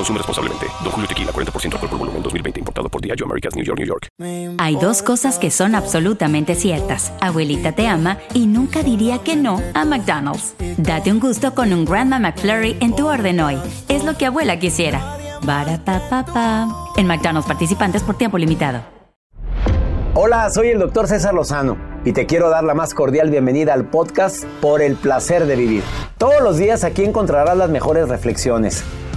Consume responsablemente. Don Julio Tequila, 40% alcohol por volumen, 2020. Importado por Diageo Americas, New York, New York. Hay dos cosas que son absolutamente ciertas. Abuelita te ama y nunca diría que no a McDonald's. Date un gusto con un Grandma McFlurry en tu orden hoy. Es lo que abuela quisiera. Barata En McDonald's participantes por tiempo limitado. Hola, soy el doctor César Lozano y te quiero dar la más cordial bienvenida al podcast Por el placer de vivir. Todos los días aquí encontrarás las mejores reflexiones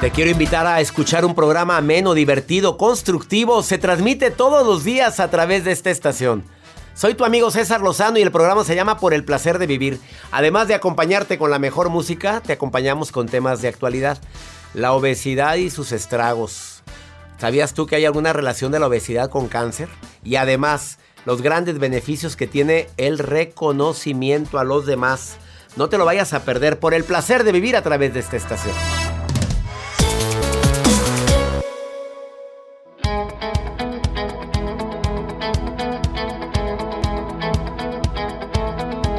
Te quiero invitar a escuchar un programa ameno, divertido, constructivo. Se transmite todos los días a través de esta estación. Soy tu amigo César Lozano y el programa se llama Por el placer de vivir. Además de acompañarte con la mejor música, te acompañamos con temas de actualidad. La obesidad y sus estragos. ¿Sabías tú que hay alguna relación de la obesidad con cáncer? Y además, los grandes beneficios que tiene el reconocimiento a los demás. No te lo vayas a perder por el placer de vivir a través de esta estación.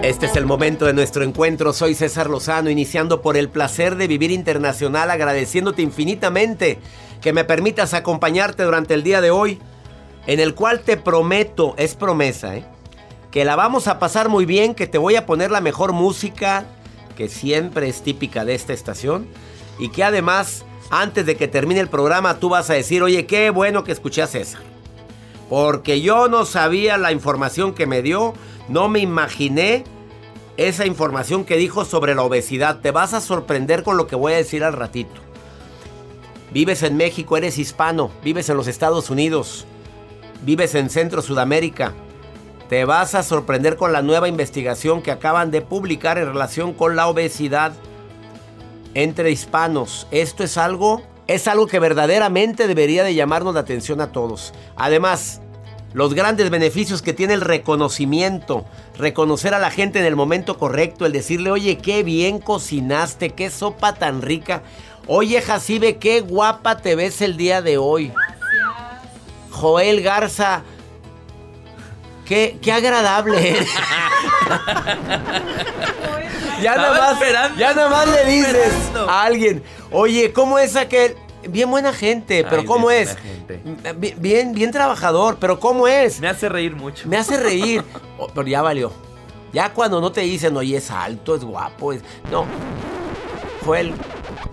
Este es el momento de nuestro encuentro. Soy César Lozano, iniciando por el placer de vivir internacional, agradeciéndote infinitamente que me permitas acompañarte durante el día de hoy, en el cual te prometo, es promesa, ¿eh? que la vamos a pasar muy bien, que te voy a poner la mejor música, que siempre es típica de esta estación, y que además, antes de que termine el programa, tú vas a decir, oye, qué bueno que escuché a César. Porque yo no sabía la información que me dio, no me imaginé esa información que dijo sobre la obesidad. Te vas a sorprender con lo que voy a decir al ratito. Vives en México, eres hispano, vives en los Estados Unidos, vives en Centro Sudamérica. Te vas a sorprender con la nueva investigación que acaban de publicar en relación con la obesidad entre hispanos. Esto es algo es algo que verdaderamente debería de llamarnos la atención a todos. Además, los grandes beneficios que tiene el reconocimiento, reconocer a la gente en el momento correcto, el decirle, oye, qué bien cocinaste, qué sopa tan rica. Oye, Jacibe, qué guapa te ves el día de hoy. Joel Garza, qué, qué agradable ya, nada más, ya nada más le dices a alguien, oye, ¿cómo es aquel? Bien buena gente, pero ¿cómo es? Bien, bien trabajador, pero ¿cómo es? Me hace reír mucho. Me hace reír. Oh, pero ya valió. Ya cuando no te dicen, oye, es alto, es guapo, es. No. Joel,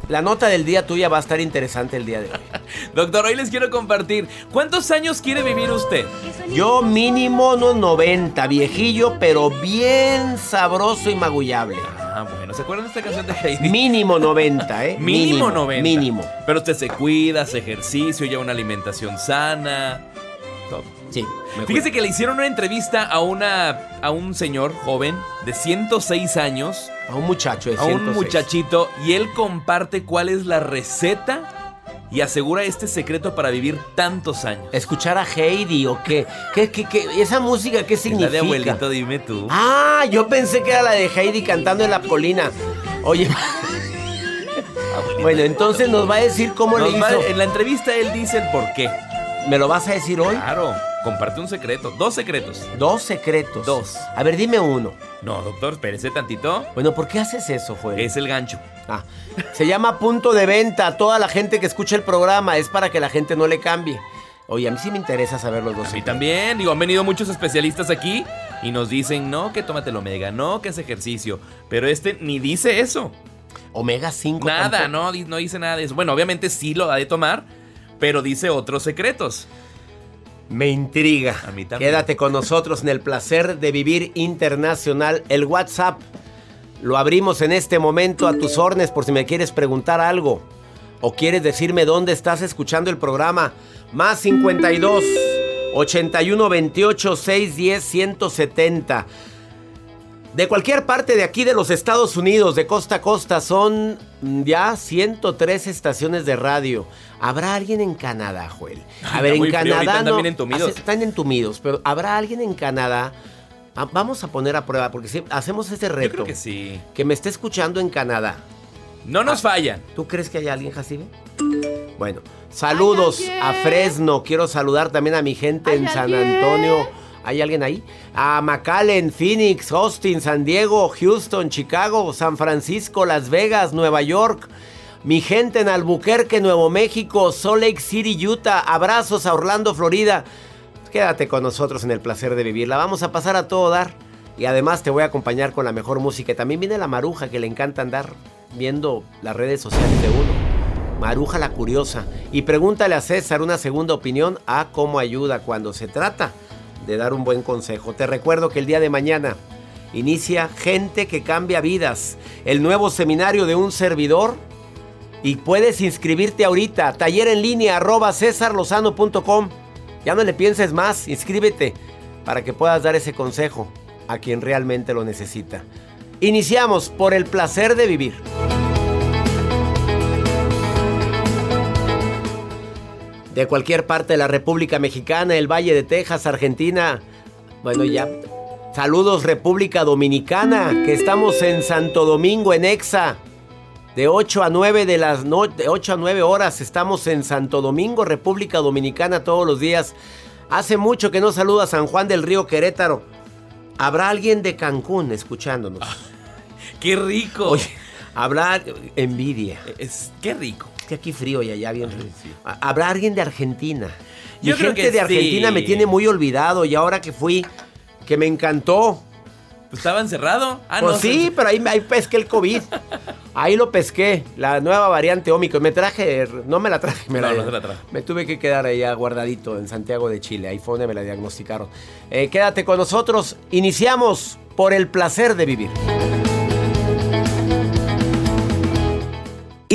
la nota del día tuya va a estar interesante el día de hoy. Doctor, hoy les quiero compartir. ¿Cuántos años quiere vivir usted? Yo mínimo unos 90, viejillo, pero bien sabroso y magullable. Ah, bueno, ¿se acuerdan de esta canción de Heidi? Mínimo 90, ¿eh? Mínimo, 90. Mínimo. Pero usted se cuida, hace ejercicio, lleva una alimentación sana. Todo. Sí. Fíjese que le hicieron una entrevista a, una, a un señor joven de 106 años. A un muchacho de 106. A un muchachito. Y él comparte cuál es la receta y asegura este secreto para vivir tantos años. ¿Escuchar a Heidi o qué? ¿Qué, qué, qué? esa música qué significa? la de abuelito, dime tú. Ah, yo pensé que era la de Heidi cantando en la colina. Oye. Bueno, entonces nos va a decir cómo le va- hizo. en la entrevista él dice el por qué. ¿Me lo vas a decir hoy? Claro, comparte un secreto. Dos secretos. Dos secretos. Dos. A ver, dime uno. No, doctor, espérese tantito. Bueno, ¿por qué haces eso, Joel? Es el gancho. Ah, se llama punto de venta toda la gente que escucha el programa. Es para que la gente no le cambie. Oye, a mí sí me interesa saber los dos. A mí también. Digo, han venido muchos especialistas aquí y nos dicen, no, que tómate el omega, no, que es ejercicio. Pero este ni dice eso. Omega 5. Nada, tampoco. no, no dice nada de eso. Bueno, obviamente sí lo ha de tomar, pero dice otros secretos. Me intriga. A mí también. Quédate con nosotros en el placer de vivir internacional. El WhatsApp lo abrimos en este momento a tus órdenes por si me quieres preguntar algo o quieres decirme dónde estás escuchando el programa. Más 52 81 28 610 170. De cualquier parte de aquí de los Estados Unidos, de costa a costa, son ya 103 estaciones de radio. ¿Habrá alguien en Canadá, Joel? A ver, está en frío, Canadá no. bien entumidos. hace- Están entumidos, pero ¿habrá alguien en Canadá? Va- Vamos a poner a prueba, porque si hacemos ese reto. Yo creo que sí. Que me esté escuchando en Canadá. No nos fallan. ¿Tú crees que hay alguien, Jacibe? Bueno, saludos a Fresno. Quiero saludar también a mi gente ¿Hay en San alguien? Antonio. ¿Hay alguien ahí? A McAllen, Phoenix, Austin, San Diego, Houston, Chicago, San Francisco, Las Vegas, Nueva York. Mi gente en Albuquerque, Nuevo México, Salt Lake City, Utah. Abrazos a Orlando, Florida. Quédate con nosotros en el placer de vivir. La vamos a pasar a todo dar. Y además te voy a acompañar con la mejor música. También viene la maruja que le encanta andar viendo las redes sociales de uno. Maruja la curiosa. Y pregúntale a César una segunda opinión a cómo ayuda cuando se trata de dar un buen consejo. Te recuerdo que el día de mañana inicia Gente que cambia vidas. El nuevo seminario de un servidor. Y puedes inscribirte ahorita. Taller en línea arroba cesarlozano.com. Ya no le pienses más. Inscríbete para que puedas dar ese consejo a quien realmente lo necesita. Iniciamos por el placer de vivir. De cualquier parte de la República Mexicana, el Valle de Texas, Argentina. Bueno, ya. Saludos República Dominicana, que estamos en Santo Domingo, en Exa. De 8 a 9 de las no- de 8 a 9 horas estamos en Santo Domingo, República Dominicana todos los días. Hace mucho que no saluda a San Juan del Río Querétaro. ¿Habrá alguien de Cancún escuchándonos? ¡Qué rico! Oye, habrá envidia. Es, ¡Qué rico! Es que aquí frío y allá bien frío. Ha- ¿Habrá alguien de Argentina? Mi Yo creo gente que de Argentina sí. me tiene muy olvidado y ahora que fui, que me encantó. Pues estaba encerrado. Ah, pues no, sí, se- pero ahí, ahí pesqué el COVID. Ahí lo pesqué, la nueva variante Ómicron. Me traje, no me la traje, me, No, la, no se la trajo. me tuve que quedar allá guardadito en Santiago de Chile. Ahí fue donde me la diagnosticaron. Eh, quédate con nosotros. Iniciamos por el placer de vivir.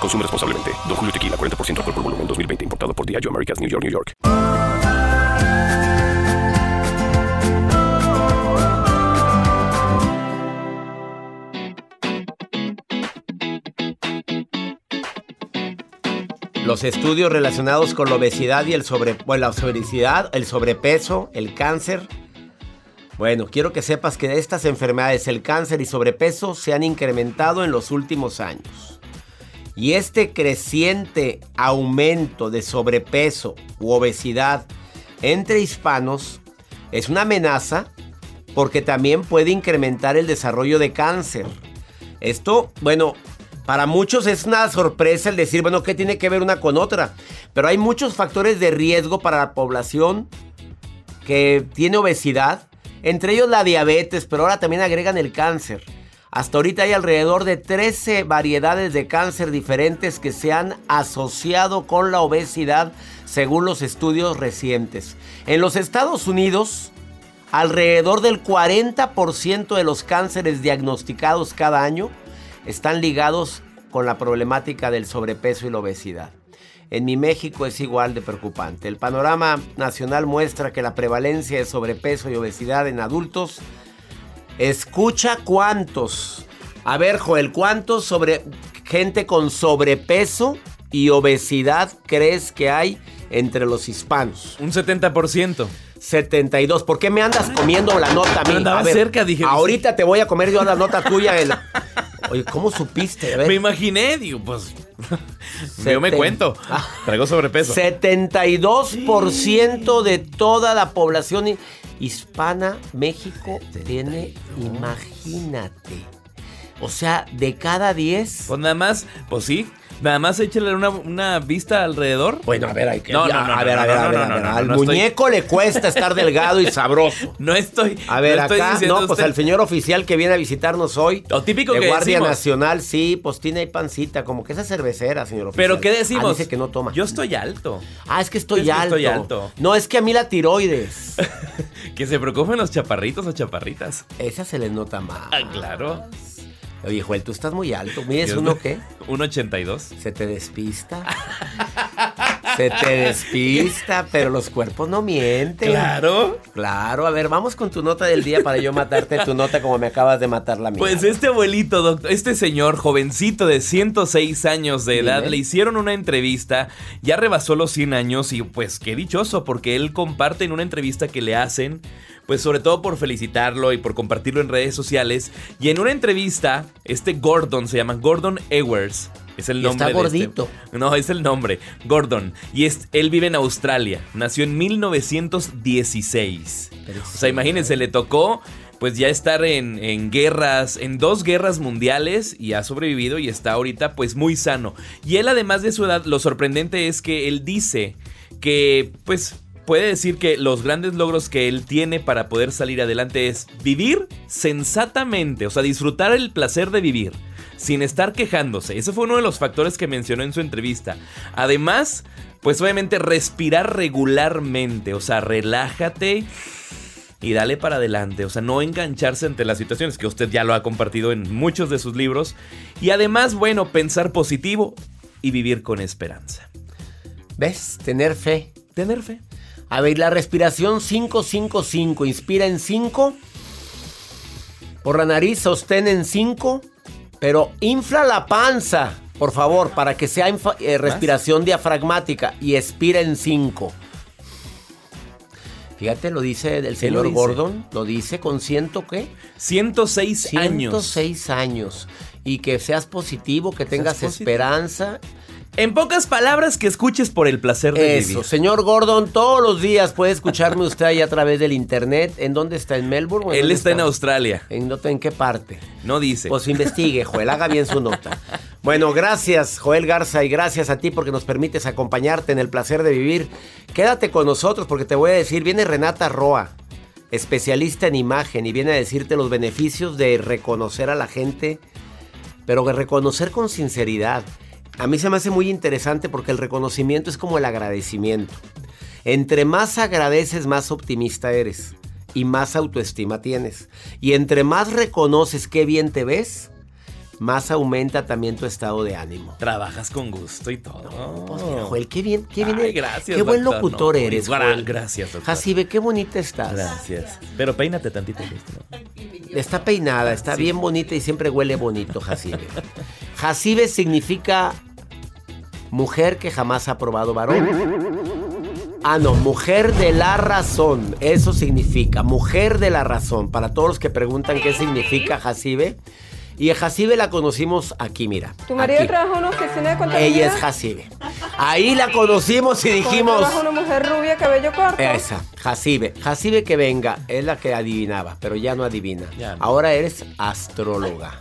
Consume responsablemente. Don Julio Tequila, 40% alcohol por volumen, 2020. Importado por Diageo Americas, New York, New York. Los estudios relacionados con la obesidad y el sobre, bueno, la obesidad, el sobrepeso, el cáncer. Bueno, quiero que sepas que estas enfermedades, el cáncer y sobrepeso, se han incrementado en los últimos años. Y este creciente aumento de sobrepeso u obesidad entre hispanos es una amenaza porque también puede incrementar el desarrollo de cáncer. Esto, bueno, para muchos es una sorpresa el decir, bueno, ¿qué tiene que ver una con otra? Pero hay muchos factores de riesgo para la población que tiene obesidad, entre ellos la diabetes, pero ahora también agregan el cáncer. Hasta ahorita hay alrededor de 13 variedades de cáncer diferentes que se han asociado con la obesidad según los estudios recientes. En los Estados Unidos, alrededor del 40% de los cánceres diagnosticados cada año están ligados con la problemática del sobrepeso y la obesidad. En mi México es igual de preocupante. El panorama nacional muestra que la prevalencia de sobrepeso y obesidad en adultos escucha cuántos. A ver, Joel, ¿cuántos sobre gente con sobrepeso y obesidad crees que hay entre los hispanos? Un 70%. 72. ¿Por qué me andas comiendo la nota a mí? Andaba A ver, cerca, dije, Ahorita te voy a comer yo la nota tuya. el- Oye, ¿cómo supiste? A ver. Me imaginé, digo, pues. yo me cuento. Ah. Traigo sobrepeso. 72% de toda la población hispana, México tiene, imagínate. O sea, de cada 10. Pues nada más, pues sí. Nada más échale una, una vista alrededor. Bueno, a ver, hay que. No, no, no, a ver, a ver, a ver, a ver. Al estoy- muñeco le cuesta estar delgado y sabroso. No estoy. A ver, estoy acá, no, pues usted- al señor oficial que viene a visitarnos hoy. Lo típico de que Guardia decimos. Nacional, sí, pues tiene pancita, como que esa cervecera, señor oficial. Pero ¿qué Ah, decimos? dice que no toma. Yo estoy alto. Ah, es que estoy Es que alto. estoy alto. No, es que a mí la tiroides. Que se preocupen los chaparritos o chaparritas. Esa se les nota más. Ah, claro. Oye, Joel, tú estás muy alto. ¿Mides uno qué? Un 82. Se te despista. se te despista, pero los cuerpos no mienten. Claro. Claro, a ver, vamos con tu nota del día para yo matarte tu nota como me acabas de matar la mía. Pues este abuelito, doctor, este señor jovencito de 106 años de edad, Dime. le hicieron una entrevista, ya rebasó los 100 años y pues qué dichoso, porque él comparte en una entrevista que le hacen, pues sobre todo por felicitarlo y por compartirlo en redes sociales. Y en una entrevista, este Gordon, se llama Gordon Ewers. Es el Y nombre está de este- gordito. No, es el nombre, Gordon. Y es, él vive en Australia. Nació en 1916. Pero O sea, imagínense, le tocó pues ya estar en, en guerras, en dos guerras mundiales y ha sobrevivido y está ahorita pues muy sano. Y él además de su edad, lo sorprendente es que él dice que pues puede decir que los grandes logros que él tiene para poder salir adelante es vivir sensatamente, o sea, disfrutar el placer de vivir. Sin estar quejándose. Ese fue uno de los factores que mencionó en su entrevista. Además, pues obviamente respirar regularmente. O sea, relájate y dale para adelante. O sea, no engancharse ante las situaciones, que usted ya lo ha compartido en muchos de sus libros. Y además, bueno, pensar positivo y vivir con esperanza. ¿Ves? Tener fe. Tener fe. A ver, la respiración 555. Inspira en 5. Por la nariz, sostén en 5. Pero infla la panza, por favor, para que sea eh, respiración diafragmática. Y expira en 5. Fíjate, lo dice el señor lo dice. Gordon. Lo dice con ciento qué? 106 años. 106 años. Y que seas positivo, que tengas positivo. esperanza. En pocas palabras, que escuches por el placer de Eso, vivir. señor Gordon, todos los días puede escucharme usted ahí a través del internet. ¿En dónde está? ¿En Melbourne? Él está en Australia. ¿En, en qué parte? No dice. Pues investigue, Joel, haga bien su nota. Bueno, gracias, Joel Garza, y gracias a ti porque nos permites acompañarte en el placer de vivir. Quédate con nosotros porque te voy a decir, viene Renata Roa, especialista en imagen, y viene a decirte los beneficios de reconocer a la gente, pero de reconocer con sinceridad. A mí se me hace muy interesante porque el reconocimiento es como el agradecimiento. Entre más agradeces, más optimista eres y más autoestima tienes. Y entre más reconoces qué bien te ves, más aumenta también tu estado de ánimo. Trabajas con gusto y todo. Pues mira, Joel, qué bien, qué bien. Ay, eres. gracias, Qué buen doctor. locutor No, eres, Joel. gracias, doctor. Jacibe, qué bonita estás. Gracias. Pero peínate tantito. ¿no? Está peinada, está bien bonita y siempre huele bonito, Jacibe. Jacibe significa Mujer que jamás ha probado varón. Ah, no, mujer de la razón. Eso significa, mujer de la razón. Para todos los que preguntan qué significa Jacibe. Y a Jacibe la conocimos aquí, mira. ¿Tu marido aquí. trabaja en una oficina de contabilidad? Ella es Jacibe. Ahí la conocimos y dijimos... ¿Trabaja una mujer rubia, cabello corto? Esa, Jacibe. Jacibe que venga, es la que adivinaba, pero ya no adivina. Ya no. Ahora eres astróloga.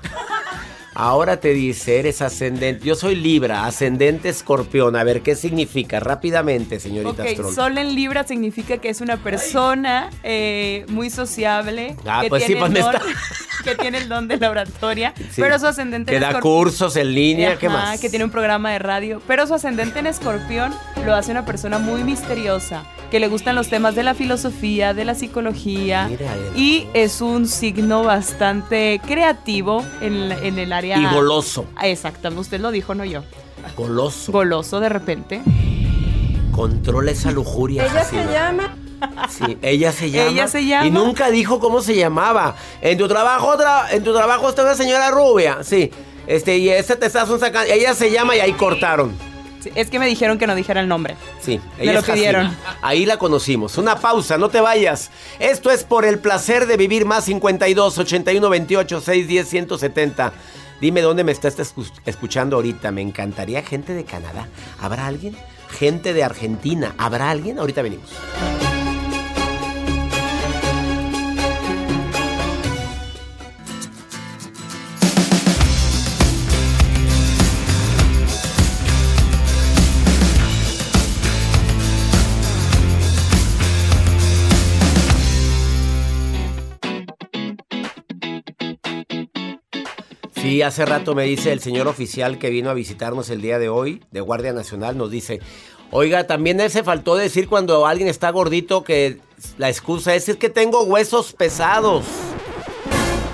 Ahora te dice, eres ascendente. Yo soy Libra, ascendente escorpión. A ver, ¿qué significa? Rápidamente, señorita Ok, astróloga. Sol en Libra significa que es una persona eh, muy sociable. Ah, que pues sí, tiene pues el don- está- Que tiene el don de la oratoria. Sí. Pero su ascendente Que en da cursos en línea, ¿qué más? Que tiene un programa de radio. Pero su ascendente en escorpión lo hace una persona muy misteriosa. Que le gustan los temas de la filosofía, de la psicología. Mira él. Y es un signo bastante creativo en, en el área. Y goloso. Ah, Exactamente, usted lo dijo, no yo. Goloso. Goloso de repente. Controla esa lujuria. Ella se llama... Sí, ella se llama. Ella se llama. Y nunca dijo cómo se llamaba. En tu trabajo, tra- en tu trabajo está una señora rubia. Sí. Este, y ese te estás un sacando. Ella se llama y ahí cortaron. Sí, es que me dijeron que no dijera el nombre. Sí, Me ella lo es Jacibe. pidieron. Ahí la conocimos. Una pausa, no te vayas. Esto es por el placer de vivir más 52 81 28 610 170. Dime dónde me estás escu- escuchando ahorita. Me encantaría gente de Canadá. ¿Habrá alguien? Gente de Argentina. ¿Habrá alguien? Ahorita venimos. Sí, hace rato me dice el señor oficial que vino a visitarnos el día de hoy, de Guardia Nacional, nos dice, oiga, también se faltó decir cuando alguien está gordito que la excusa es, es que tengo huesos pesados.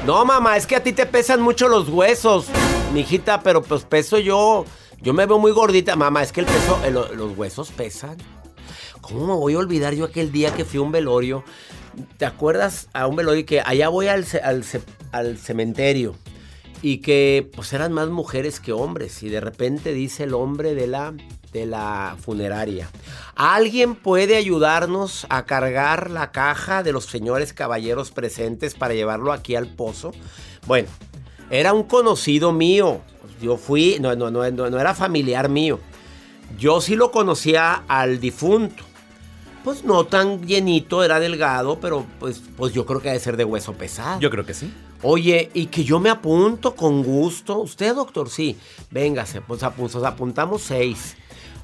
No, mamá, es que a ti te pesan mucho los huesos, mijita, pero pues peso yo, yo me veo muy gordita, mamá, es que el peso, los huesos pesan. ¿Cómo me voy a olvidar yo aquel día que fui a un velorio? ¿Te acuerdas a un velorio que allá voy al, al cementerio? Y que pues eran más mujeres que hombres y de repente dice el hombre de la de la funeraria alguien puede ayudarnos a cargar la caja de los señores caballeros presentes para llevarlo aquí al pozo bueno era un conocido mío. Yo fui no no no no, era familiar mío. Yo sí lo conocía al difunto. Pues no tan llenito era delgado pero pues pues yo creo que debe ser de hueso pesado. Yo creo que sí. Oye, y que yo me apunto con gusto. Usted, doctor, sí. Véngase, pues apu- nos apuntamos seis.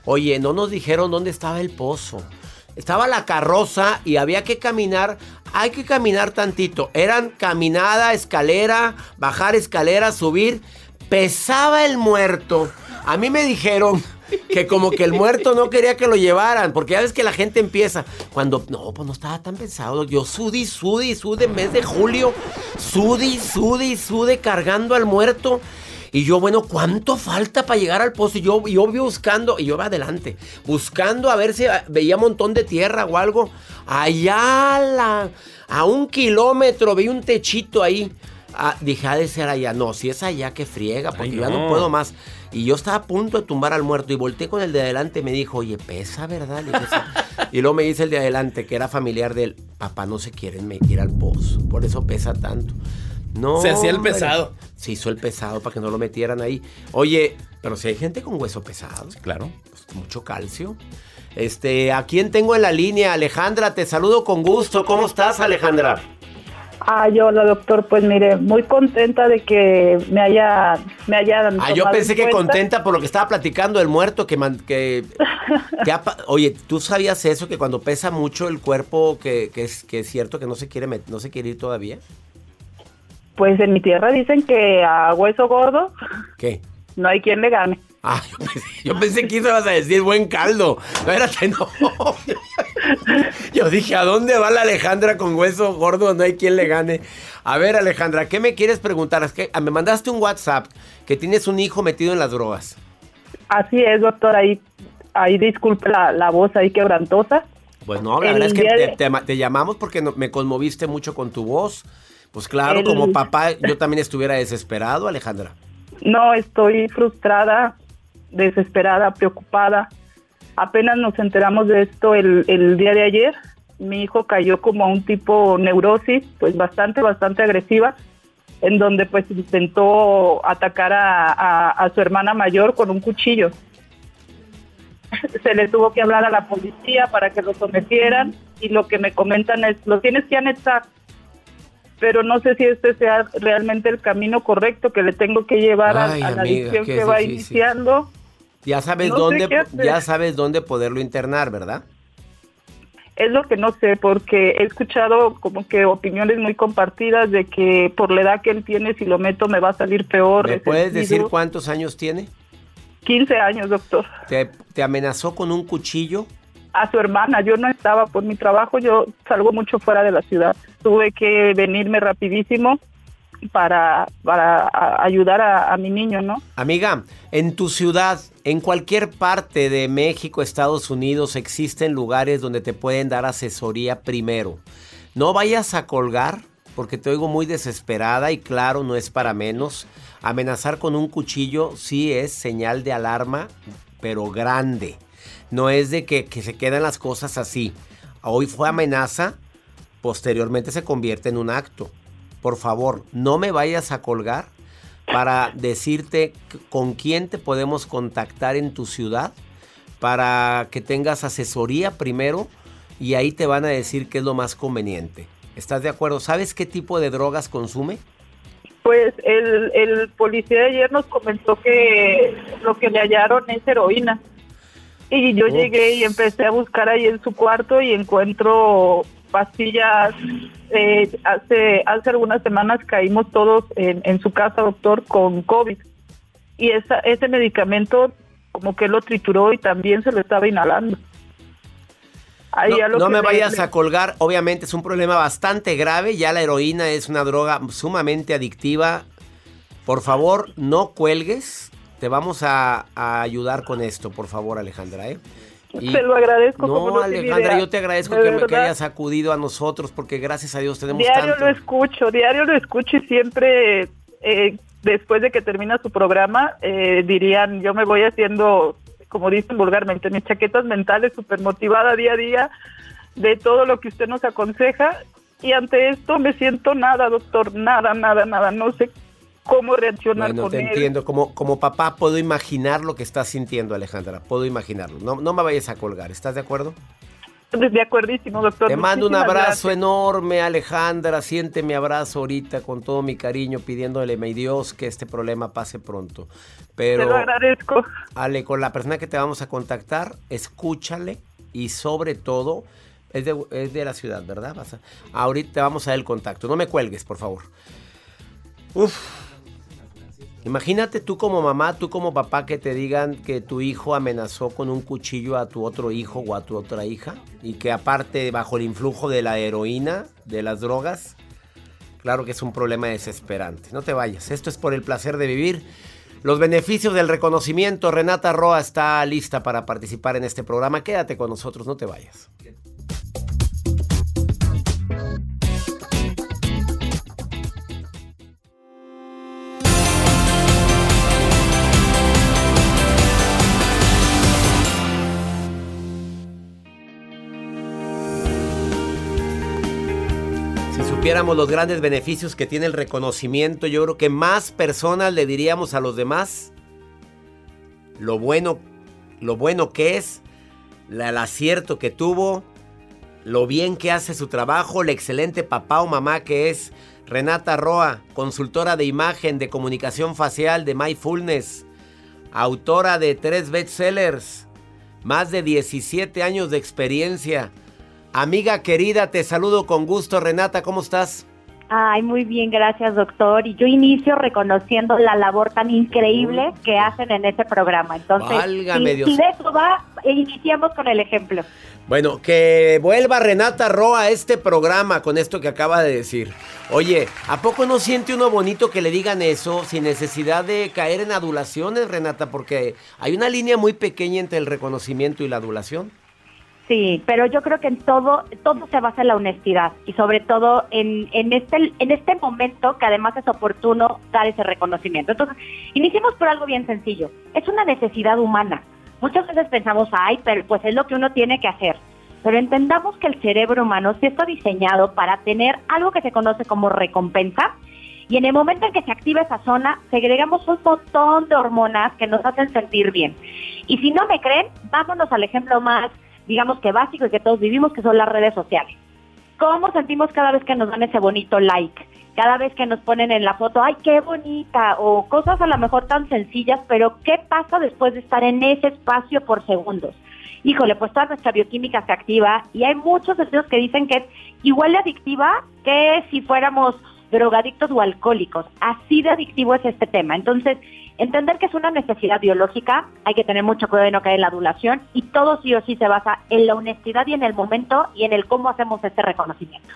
Oye, no nos dijeron dónde estaba el pozo. Estaba la carroza y había que caminar. Hay que caminar tantito. Eran caminada, escalera, bajar escalera, subir. Pesaba el muerto. A mí me dijeron que como que el muerto no quería que lo llevaran, porque ya ves que la gente empieza. Cuando, no, pues no estaba tan pesado. Yo sudi, sudi, sude en mes de julio. Sudi, sudi, sude cargando al muerto. Y yo, bueno, ¿cuánto falta para llegar al pozo? Y yo, yo buscando, y yo iba adelante, buscando a ver si veía un montón de tierra o algo. Allá a, la- a un kilómetro vi un techito ahí. Ah, dije, ha de ser allá. No, si es allá, que friega, porque Ay, ya no. puedo más. Y yo estaba a punto de tumbar al muerto y volteé con el de adelante y me dijo, oye, pesa, ¿verdad? Le dije, "Sí". y luego me dice el de adelante, que era familiar de él, papá, no se quieren meter al pozo, por eso pesa tanto. No. Se hacía el hombre. pesado. Se hizo el pesado para que no lo metieran ahí. Oye, pero si hay gente con hueso pesado, Claro. pues, mucho calcio. Este, ¿a quién tengo en la línea? Alejandra, te saludo con gusto. ¿Cómo estás, Alejandra? Ay, hola doctor, pues mire, muy contenta de que me haya, me hayan Ah, yo pensé en que cuenta. contenta por lo que estaba platicando del muerto que, man- que, que ha pa- oye, ¿tú sabías eso que cuando pesa mucho el cuerpo que, que es que es cierto que no se quiere no se quiere ir todavía? Pues en mi tierra dicen que a hueso gordo ¿Qué? no hay quien le gane. Ah, yo pensé, yo pensé que ibas a decir buen caldo. Espérate, no. Yo dije, ¿a dónde va la Alejandra con hueso gordo? No hay quien le gane. A ver, Alejandra, ¿qué me quieres preguntar? Es que ah, me mandaste un WhatsApp que tienes un hijo metido en las drogas. Así es, doctor, ahí, ahí disculpe la, la voz ahí quebrantosa. Pues no, la El verdad es que te, llamamos porque no- me conmoviste mucho con tu voz. Pues claro, El- como papá, yo también estuviera desesperado, Alejandra. No, estoy frustrada desesperada, preocupada. Apenas nos enteramos de esto el, el día de ayer. Mi hijo cayó como a un tipo neurosis, pues bastante, bastante agresiva, en donde pues intentó atacar a, a- a su hermana mayor con un cuchillo. Se le tuvo que hablar a la policía para que lo sometieran y lo que me comentan es, lo tienes que anexar, pero no sé si este sea realmente el camino correcto que le tengo que llevar a- Ay, a, la amiga, adicción que va difícil. iniciando. Ya sabes No dónde, ya sabes dónde poderlo internar, ¿verdad? Es lo que no sé, porque he escuchado como que opiniones muy compartidas de que por la edad que él tiene, si lo meto me va a salir peor. ¿Me puedes decir cuántos años tiene? 15 años, doctor. ¿Te, te amenazó con un cuchillo? A su hermana, yo no estaba por mi trabajo, yo salgo mucho fuera de la ciudad. Tuve que venirme rapidísimo para, para ayudar a, a mi niño, ¿no? Amiga, en tu ciudad, en cualquier parte de México, Estados Unidos, existen lugares donde te pueden dar asesoría primero. No vayas a colgar, porque te oigo muy desesperada y claro, no es para menos. Amenazar con un cuchillo sí es señal de alarma, pero grande. No es de que, que se quedan las cosas así. Hoy fue amenaza, posteriormente se convierte en un acto. Por favor, no me vayas a colgar para decirte con quién te podemos contactar en tu ciudad para que tengas asesoría primero y ahí te van a decir qué es lo más conveniente. ¿Estás de acuerdo? ¿Sabes qué tipo de drogas consume? Pues el, el policía de ayer nos comentó que lo que le hallaron es heroína. Y yo Ups. llegué y empecé a buscar ahí en su cuarto y encuentro pastillas. Eh, hace, hace algunas semanas caímos todos en, en su casa, doctor, con COVID. Y esa, ese medicamento como que lo trituró y también se lo estaba inhalando. Ahí No, me vayas le- a colgar, obviamente es un problema bastante grave, ya la heroína es una droga sumamente adictiva. Por favor, no cuelgues, te vamos a, a ayudar con esto, por favor Alejandra. ¿eh? Y- Se lo agradezco. como No, no tiene Alejandra, yo te agradezco De que, me, que hayas acudido a nosotros porque gracias a Dios tenemos Diario tanto. lo escucho, diario lo escucho y siempre eh, después de que termina su programa eh, dirían, yo me voy haciendo, como dicen vulgarmente, mis chaquetas mentales, súper motivada día a día de todo lo que usted nos aconseja y ante esto me siento nada, doctor, nada, nada, nada, no sé cómo reaccionar Bueno, con te él. entiendo. Como, como papá puedo imaginar lo que estás sintiendo, Alejandra. Puedo imaginarlo. No, no me vayas a colgar. ¿Estás de acuerdo? De acuerdísimo, doctor. Te mando un abrazo gracias. enorme, Alejandra. Siente mi abrazo ahorita con todo mi cariño, pidiéndole, mi Dios, que este problema pase pronto. Te lo Pero, agradezco. Ale, con la persona que te vamos a contactar, escúchale y sobre todo, es de, es de la ciudad, ¿verdad? Vas a- ahorita vamos a dar el contacto. No me cuelgues, por favor. Uf. Imagínate tú como mamá, tú como papá que te digan que tu hijo amenazó con un cuchillo a tu otro hijo o a tu otra hija y que aparte bajo el influjo de la heroína, de las drogas, claro que es un problema desesperante. No te vayas, esto es por el placer de vivir. Los beneficios del reconocimiento, Renata Roa está lista para participar en este programa. Quédate con nosotros, no te vayas. Supiéramos los grandes beneficios que tiene el reconocimiento, yo creo que más personas le diríamos a los demás lo bueno, lo bueno que es, el acierto que tuvo, lo bien que hace su trabajo, el excelente papá o mamá que es. Renata Roa, consultora de imagen, de comunicación facial, de Mindfulness, autora de tres bestsellers, más de 17 años de experiencia. Amiga querida, te saludo con gusto. Renata, ¿cómo estás? Ay, muy bien, gracias doctor. Y yo inicio reconociendo la labor tan increíble que hacen en este programa. Entonces, Válgame si, Dios. si de eso va, iniciamos con el ejemplo. Bueno, que vuelva Renata Roa a este programa con esto que acaba de decir. Oye, ¿a poco no siente uno bonito que le digan eso sin necesidad de caer en adulaciones, Renata? Porque hay una línea muy pequeña entre el reconocimiento y la adulación. Sí, pero yo creo que en todo, todo se basa en la honestidad y sobre todo en, en, este, en este momento que además es oportuno dar ese reconocimiento. Entonces, iniciemos por algo bien sencillo. Es una necesidad humana. Muchas veces pensamos, ay, pero pues es lo que uno tiene que hacer. Pero entendamos que el cerebro humano sí está diseñado para tener algo que se conoce como recompensa y en el momento en que se activa esa zona, segregamos un montón de hormonas que nos hacen sentir bien. Y si no me creen, vámonos al ejemplo más digamos que básico y que todos vivimos, que son las redes sociales. ¿Cómo sentimos cada vez que nos dan ese bonito like? Cada vez que nos ponen en la foto, ay, qué bonita, o cosas a lo mejor tan sencillas, pero ¿qué pasa después de estar en ese espacio por segundos? Híjole, pues toda nuestra bioquímica se activa y hay muchos estudios que dicen que es igual de adictiva que si fuéramos drogadictos o alcohólicos. Así de adictivo es este tema. Entonces, entender que es una necesidad biológica, hay que tener mucho cuidado de no caer en la adulación y todo sí o sí se basa en la honestidad y en el momento y en el cómo hacemos este reconocimiento.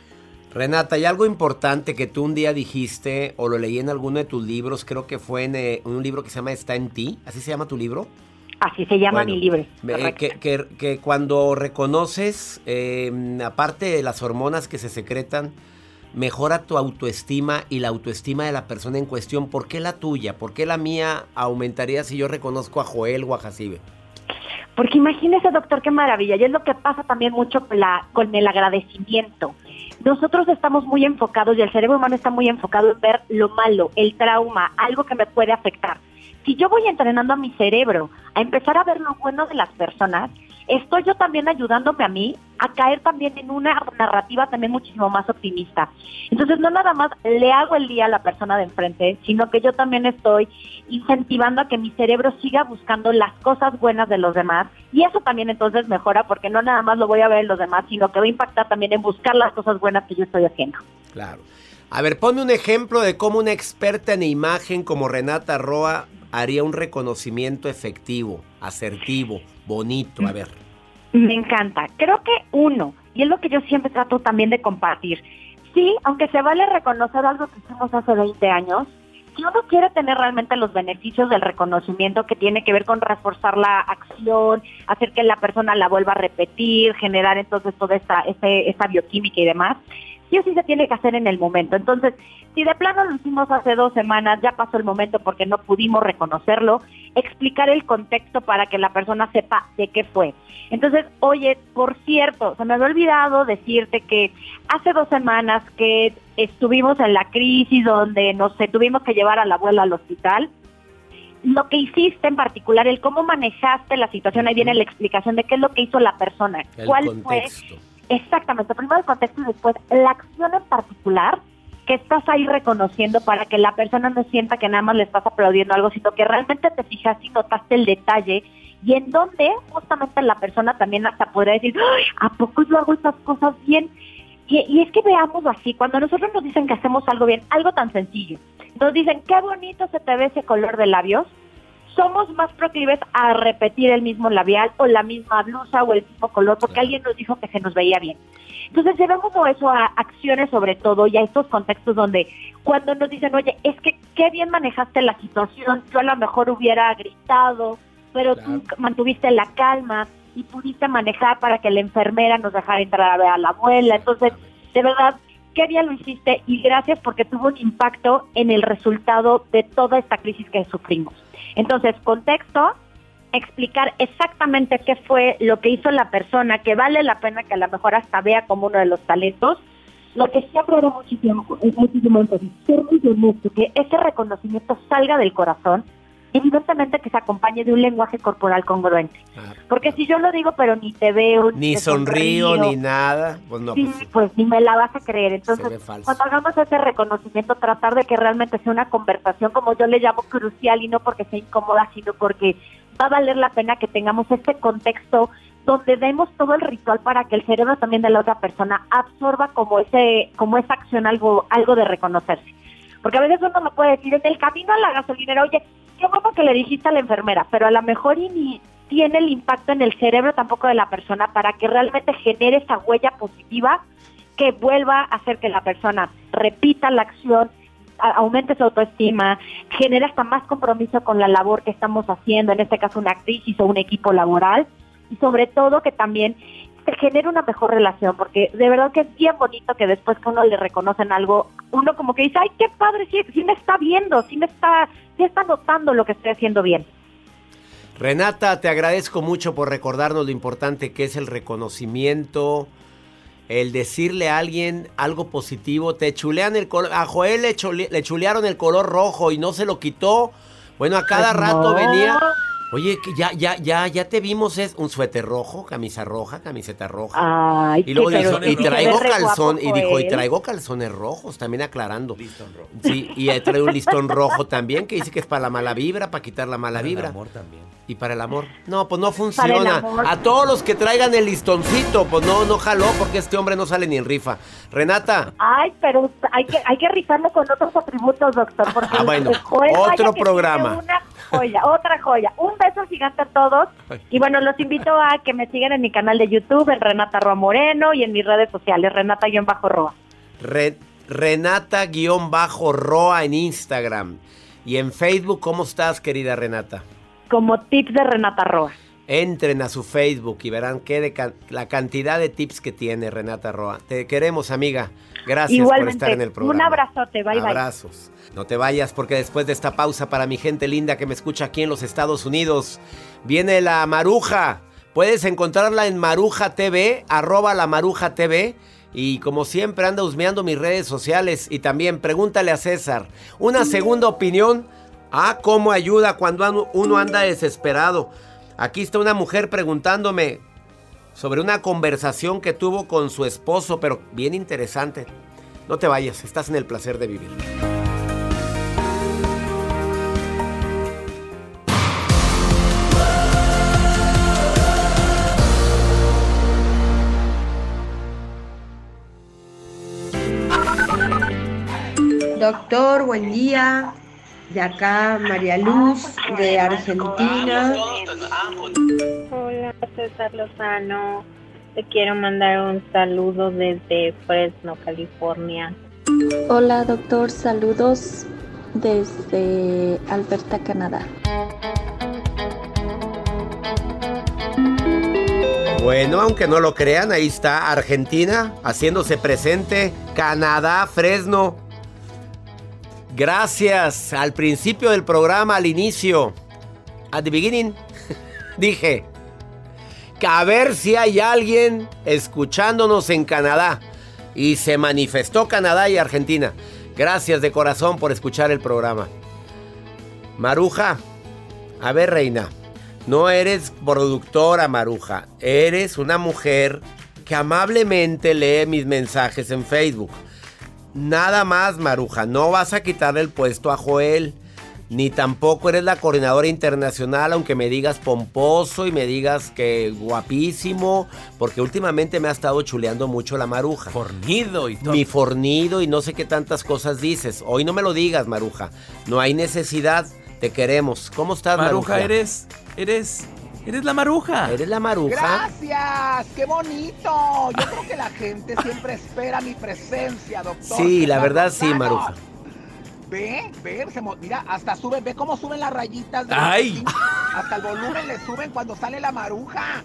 Renata, hay algo importante que tú un día dijiste o lo leí en alguno de tus libros, creo que fue en eh, un libro que se llama Está en ti, ¿así se llama tu libro? Así se llama mi libro. que, que, cuando reconoces, eh, aparte de las hormonas que se secretan, mejora tu autoestima y la autoestima de la persona en cuestión. ¿Por qué la tuya? ¿Por qué la mía aumentaría si yo reconozco a Joel o a Jacibe? Porque imagínese, doctor, qué maravilla. Y es lo que pasa también mucho con, la, con el agradecimiento. Nosotros estamos muy enfocados y el cerebro humano está muy enfocado en ver lo malo, el trauma, algo que me puede afectar. Si yo voy entrenando a mi cerebro a empezar a ver lo bueno de las personas, estoy yo también ayudándome a mí a caer también en una narrativa también muchísimo más optimista. Entonces no nada más le hago el día a la persona de enfrente, sino que yo también estoy incentivando a que mi cerebro siga buscando las cosas buenas de los demás y eso también entonces mejora porque no nada más lo voy a ver en los demás, sino que va a impactar también en buscar las cosas buenas que yo estoy haciendo. Claro. A ver, ponme un ejemplo de cómo una experta en imagen como Renata Roa haría un reconocimiento efectivo, asertivo, bonito? A ver. Me encanta. Creo que uno, y es lo que yo siempre trato también de compartir, sí, aunque se vale reconocer algo que hicimos hace 20 años, si uno quiere tener realmente los beneficios del reconocimiento que tiene que ver con reforzar la acción, hacer que la persona la vuelva a repetir, generar entonces toda esta, este, esta bioquímica y demás, sí o sí se tiene que hacer en el momento. Entonces, si de plano lo hicimos hace dos semanas, ya pasó el momento porque no pudimos reconocerlo, explicar el contexto para que la persona sepa de qué fue. Entonces, oye, por cierto, se me había olvidado decirte que hace dos semanas que estuvimos en la crisis donde nos tuvimos que llevar a la abuela al hospital, lo que hiciste en particular, el cómo manejaste la situación, ahí viene la explicación de qué es lo que hizo la persona, cuál contexto. fue Exactamente, primero el contexto y después la acción en particular que estás ahí reconociendo para que la persona no sienta que nada más le estás aplaudiendo algo, sino que realmente te fijas y notaste el detalle y en donde justamente la persona también hasta podría decir, ¿a poco yo hago estas cosas bien? Y, y, es que veamos así, cuando nosotros nos dicen que hacemos algo bien, algo tan sencillo, nos dicen, qué bonito se te ve ese color de labios, somos más proclives a repetir el mismo labial o la misma blusa o el mismo color porque alguien nos dijo que se nos veía bien. Entonces llevamos eso a acciones sobre todo y a estos contextos donde cuando nos dicen, oye, es que qué bien manejaste la situación, yo a lo mejor hubiera gritado, pero tú mantuviste la calma y pudiste manejar para que la enfermera nos dejara entrar a ver a la abuela. Entonces, de verdad, qué bien lo hiciste y gracias porque tuvo un impacto en el resultado de toda esta crisis que sufrimos. Entonces, contexto, explicar exactamente qué fue lo que hizo la persona, que vale la pena que a lo mejor hasta vea como uno de los talentos. Lo que siempre era muchísimo, muchísimo énfasis, ser muy honesto, que ese reconocimiento salga del corazón, evidentemente que se acompañe de un lenguaje corporal congruente. Porque si yo lo digo, pero ni te veo, ni, sonrío, ni nada, pues no. pues, pues, ni me la vas a creer. Entonces, cuando hagamos ese reconocimiento, tratar de que realmente sea una conversación, como yo le llamo crucial, y no porque sea incómoda, sino porque va a valer la pena que tengamos este contexto donde demos todo el ritual para que el cerebro también de la otra persona absorba como ese como esa acción algo algo de reconocerse. Porque a veces uno me puede decir en el camino a la gasolinera, oye, qué bueno que le dijiste a la enfermera, pero a lo mejor y ni tiene el impacto en el cerebro tampoco de la persona para que realmente genere esa huella positiva que vuelva a hacer que la persona repita la acción, aumente su autoestima, genere hasta más compromiso con la labor que estamos haciendo, en este caso una crisis o un equipo laboral, y sobre todo que también te genera una mejor relación, porque de verdad que es bien bonito que después que uno le reconocen algo, uno como que dice, ay, qué padre, sí, sí me está viendo, sí me está, sí está notando lo que estoy haciendo bien. Renata, te agradezco mucho por recordarnos lo importante que es el reconocimiento, el decirle a alguien algo positivo. Te chulean el color. A Joel le, chule- le chulearon el color rojo y no se lo quitó. Bueno, a cada Pues rato no. venía. Oye, que ya, ya, ya, ya te vimos es un suéter rojo, camisa roja, camiseta roja. Ay, y luego dijo, y sí se traigo calzón, y dijo, y traigo calzones rojos, también aclarando. Sí, y trae un listón rojo también, que dice que es para la mala vibra, para quitar la mala vibra. amor también. Y para el amor. No, pues no Para el funciona. A todos los que traigan el listoncito, pues no, no jaló, porque este hombre no sale ni en rifa. Renata, Ay, pero hay que, hay que rifarlo con otros atributos, doctor, porque Ah, bueno, el otro que programa. Una joya, otra joya. Un beso gigante a todos. Y bueno, los invito a que me sigan en mi canal de YouTube, en Renata Roa Moreno, y en mis redes sociales, Renata-Roa. Re- Renata-Roa en Instagram. Y en Facebook, ¿cómo estás, querida Renata? Como tips de Renata Roa. Entren a su Facebook y verán qué de la cantidad de tips que tiene Renata Roa. Te queremos, amiga. Gracias por estar en el programa. un abrazote, bye bye. Abrazos. No te vayas porque después de esta pausa para mi gente linda que me escucha aquí en los Estados Unidos, viene la Maruja. Puedes encontrarla en Maruja TV, arroba la Maruja TV. Y como siempre anda husmeando mis redes sociales y también pregúntale a César. Una segunda opinión. Ah, cómo ayuda cuando uno anda desesperado. Aquí está una mujer preguntándome sobre una conversación que tuvo con su esposo, pero bien interesante. No te vayas, estás en el placer de vivir. Doctor, buen día. De acá María Luz, de Argentina. Hola, César Lozano. Te quiero mandar un saludo desde Fresno, California. Hola doctor, saludos desde Alberta, Canadá. Bueno, aunque no lo crean, ahí está Argentina haciéndose presente, Canadá, Fresno. Gracias al principio del programa, al inicio, at the beginning, dije a ver si hay alguien escuchándonos en Canadá. Y se manifestó Canadá y Argentina. Gracias de corazón por escuchar el programa. Maruja, a ver, reina. No eres productora, Maruja. Eres una mujer que amablemente lee mis mensajes en Facebook. Nada más, Maruja. No vas a quitarle el puesto a Joel. Ni tampoco eres la coordinadora internacional, aunque me digas pomposo y me digas que guapísimo, porque últimamente me ha estado chuleando mucho la maruja. Fornido y todo. Mi fornido y no sé qué tantas cosas dices. Hoy no me lo digas, maruja. No hay necesidad. Te queremos. ¿Cómo estás, maruja? Maruja, eres, eres, eres la maruja. ¿Eres la maruja? Gracias, qué bonito. Yo creo que la gente siempre espera mi presencia, doctor. Sí, la verdad sí, maruja. Ve, ve, se mira, hasta suben, ve cómo suben las rayitas. de Ay. Hasta el volumen le suben cuando sale la maruja.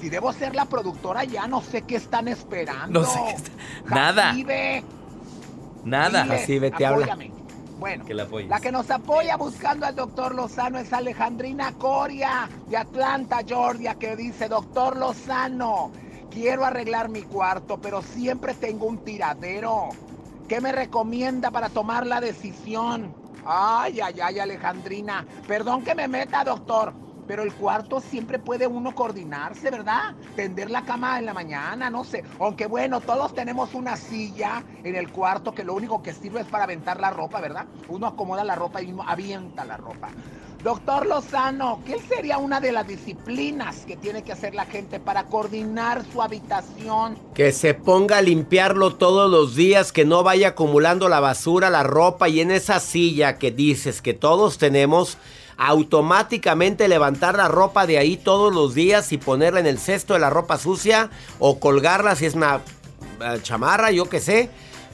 Si debo ser la productora ya no sé qué están esperando. No sé qué está- Nada. Jacibe, Nada. dile, Jacibe, te habla. Bueno, Que la la que nos apoya buscando al doctor Lozano es Alejandrina Coria de Atlanta, Georgia, que dice, doctor Lozano, quiero arreglar mi cuarto, pero siempre tengo un tiradero. ¿Qué me recomienda para tomar la decisión? Ay, ay, ay, Alejandrina. Perdón que me meta, doctor. Pero el cuarto siempre puede uno coordinarse, ¿verdad? Tender la cama en la mañana, no sé. Aunque bueno, todos tenemos una silla en el cuarto que lo único que sirve es para aventar la ropa, ¿verdad? Uno acomoda la ropa y uno avienta la ropa. Doctor Lozano, ¿qué sería una de las disciplinas que tiene que hacer la gente para coordinar su habitación? Que se ponga a limpiarlo todos los días, que no vaya acumulando la basura, la ropa y en esa silla que dices que todos tenemos, automáticamente levantar la ropa de ahí todos los días y ponerla en el cesto de la ropa sucia o colgarla si es una eh, chamarra, yo qué sé.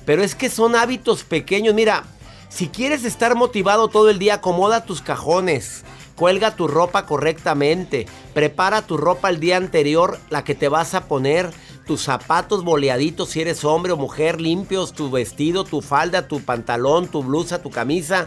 Pero es que son hábitos pequeños. Mira, si quieres estar motivado todo el día, acomoda tus cajones. Cuelga tu ropa correctamente. Prepara tu ropa el día anterior, la que te vas a poner, tus zapatos boleaditos si eres hombre o mujer, limpios, tu vestido, tu falda, tu pantalón, tu blusa, tu camisa.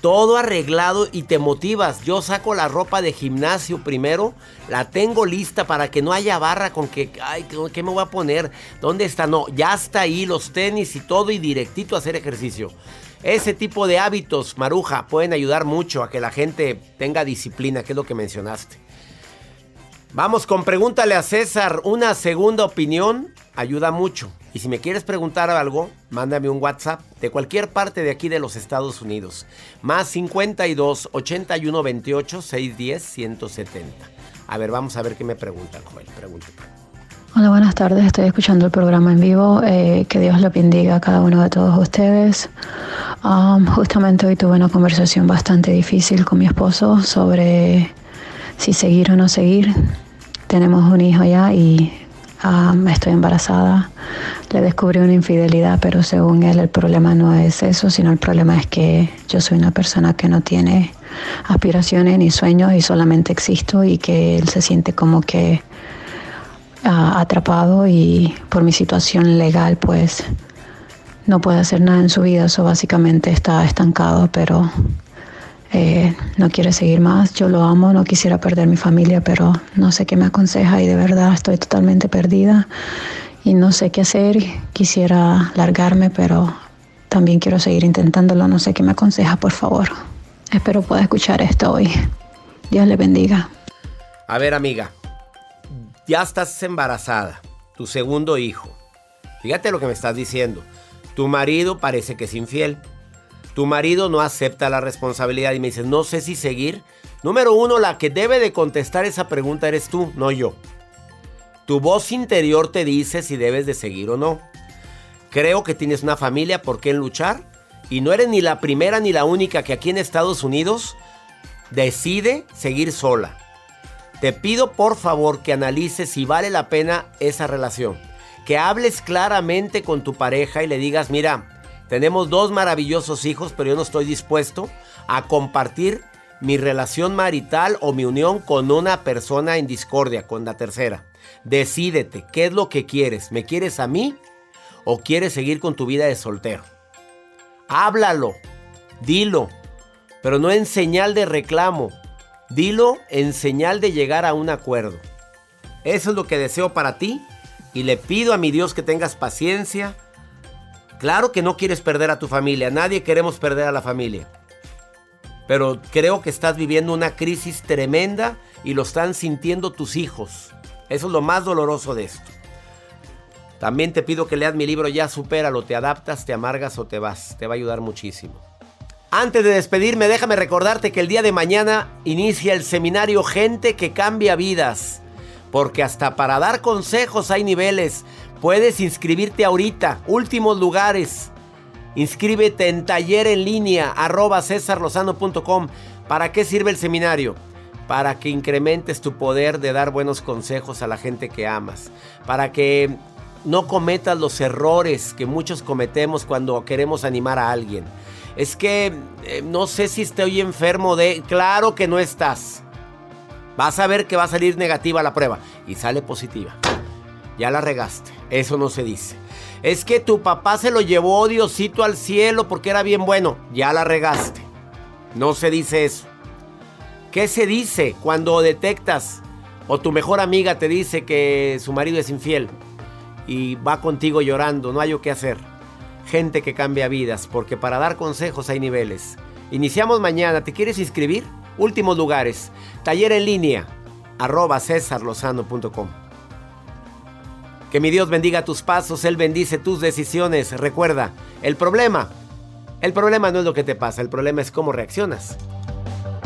Todo arreglado y te motivas. Yo saco la ropa de gimnasio primero, la tengo lista para que no haya barra con que, ay, ¿qué me voy a poner? ¿Dónde está? No, ya está ahí los tenis y todo y directito a hacer ejercicio. Ese tipo de hábitos, Maruja, pueden ayudar mucho a que la gente tenga disciplina, que es lo que mencionaste. Vamos con pregúntale a César. Una segunda opinión ayuda mucho. Y si me quieres preguntar algo, mándame un WhatsApp de cualquier parte de aquí de los Estados Unidos. Más 52 81 28 610 170. A ver, vamos a ver qué me preguntan, Joel. Pregúntame. Hola, buenas tardes. Estoy escuchando el programa en vivo. Eh, que Dios lo bendiga a cada uno de todos ustedes. Um, justamente hoy tuve una conversación bastante difícil con mi esposo sobre si seguir o no seguir. Tenemos un hijo ya y um, estoy embarazada. Le descubrí una infidelidad, pero según él el problema no es eso, sino el problema es que yo soy una persona que no tiene aspiraciones ni sueños y solamente existo y que él se siente como que uh, atrapado y por mi situación legal pues no puede hacer nada en su vida, eso básicamente está estancado, pero eh, no quiere seguir más. Yo lo amo, no quisiera perder mi familia, pero no sé qué me aconseja y de verdad estoy totalmente perdida y no sé qué hacer. Quisiera largarme, pero también quiero seguir intentándolo. No sé qué me aconseja, por favor. Espero pueda escuchar esto hoy. Dios le bendiga. A ver, amiga, ya estás embarazada, tu segundo hijo. Fíjate lo que me estás diciendo. Tu marido parece que es infiel. Tu marido no acepta la responsabilidad y me dices, no sé si seguir. Número uno, la que debe de contestar esa pregunta eres tú, no yo. Tu voz interior te dice si debes de seguir o no. Creo que tienes una familia por qué luchar y no eres ni la primera ni la única que aquí en Estados Unidos decide seguir sola. Te pido por favor que analices si vale la pena esa relación. Que hables claramente con tu pareja y le digas, mira, tenemos dos maravillosos hijos, pero yo no estoy dispuesto a compartir mi relación marital o mi unión con una persona en discordia, con la tercera. Decídete, ¿qué es lo que quieres? ¿Me quieres a mí o quieres seguir con tu vida de soltero? Háblalo, dilo, pero no en señal de reclamo. Dilo en señal de llegar a un acuerdo. Eso es lo que deseo para ti y le pido a mi Dios que tengas paciencia, Claro que no quieres perder a tu familia, nadie queremos perder a la familia. Pero creo que estás viviendo una crisis tremenda y lo están sintiendo tus hijos. Eso es lo más doloroso de esto. También te pido que leas mi libro Ya Supéralo, te adaptas, te amargas o te vas. Te va a ayudar muchísimo. Antes de despedirme, déjame recordarte que el día de mañana inicia el seminario Gente que cambia vidas. Porque hasta para dar consejos hay niveles. Puedes inscribirte ahorita. Últimos lugares. Inscríbete en taller en línea arroba. ¿Para qué sirve el seminario? Para que incrementes tu poder de dar buenos consejos a la gente que amas. Para que no cometas los errores que muchos cometemos cuando queremos animar a alguien. Es que eh, no sé si estoy enfermo de... Claro que no estás. Vas a ver que va a salir negativa la prueba. Y sale positiva. Ya la regaste. Eso no se dice. Es que tu papá se lo llevó Diosito al cielo porque era bien bueno. Ya la regaste. No se dice eso. ¿Qué se dice cuando detectas o tu mejor amiga te dice que su marido es infiel y va contigo llorando? No hay o qué hacer. Gente que cambia vidas porque para dar consejos hay niveles. Iniciamos mañana. ¿Te quieres inscribir? Últimos lugares. Taller en línea. Arroba cesarlosano.com. Que mi Dios bendiga tus pasos, Él bendice tus decisiones. Recuerda, el problema, el problema no es lo que te pasa, el problema es cómo reaccionas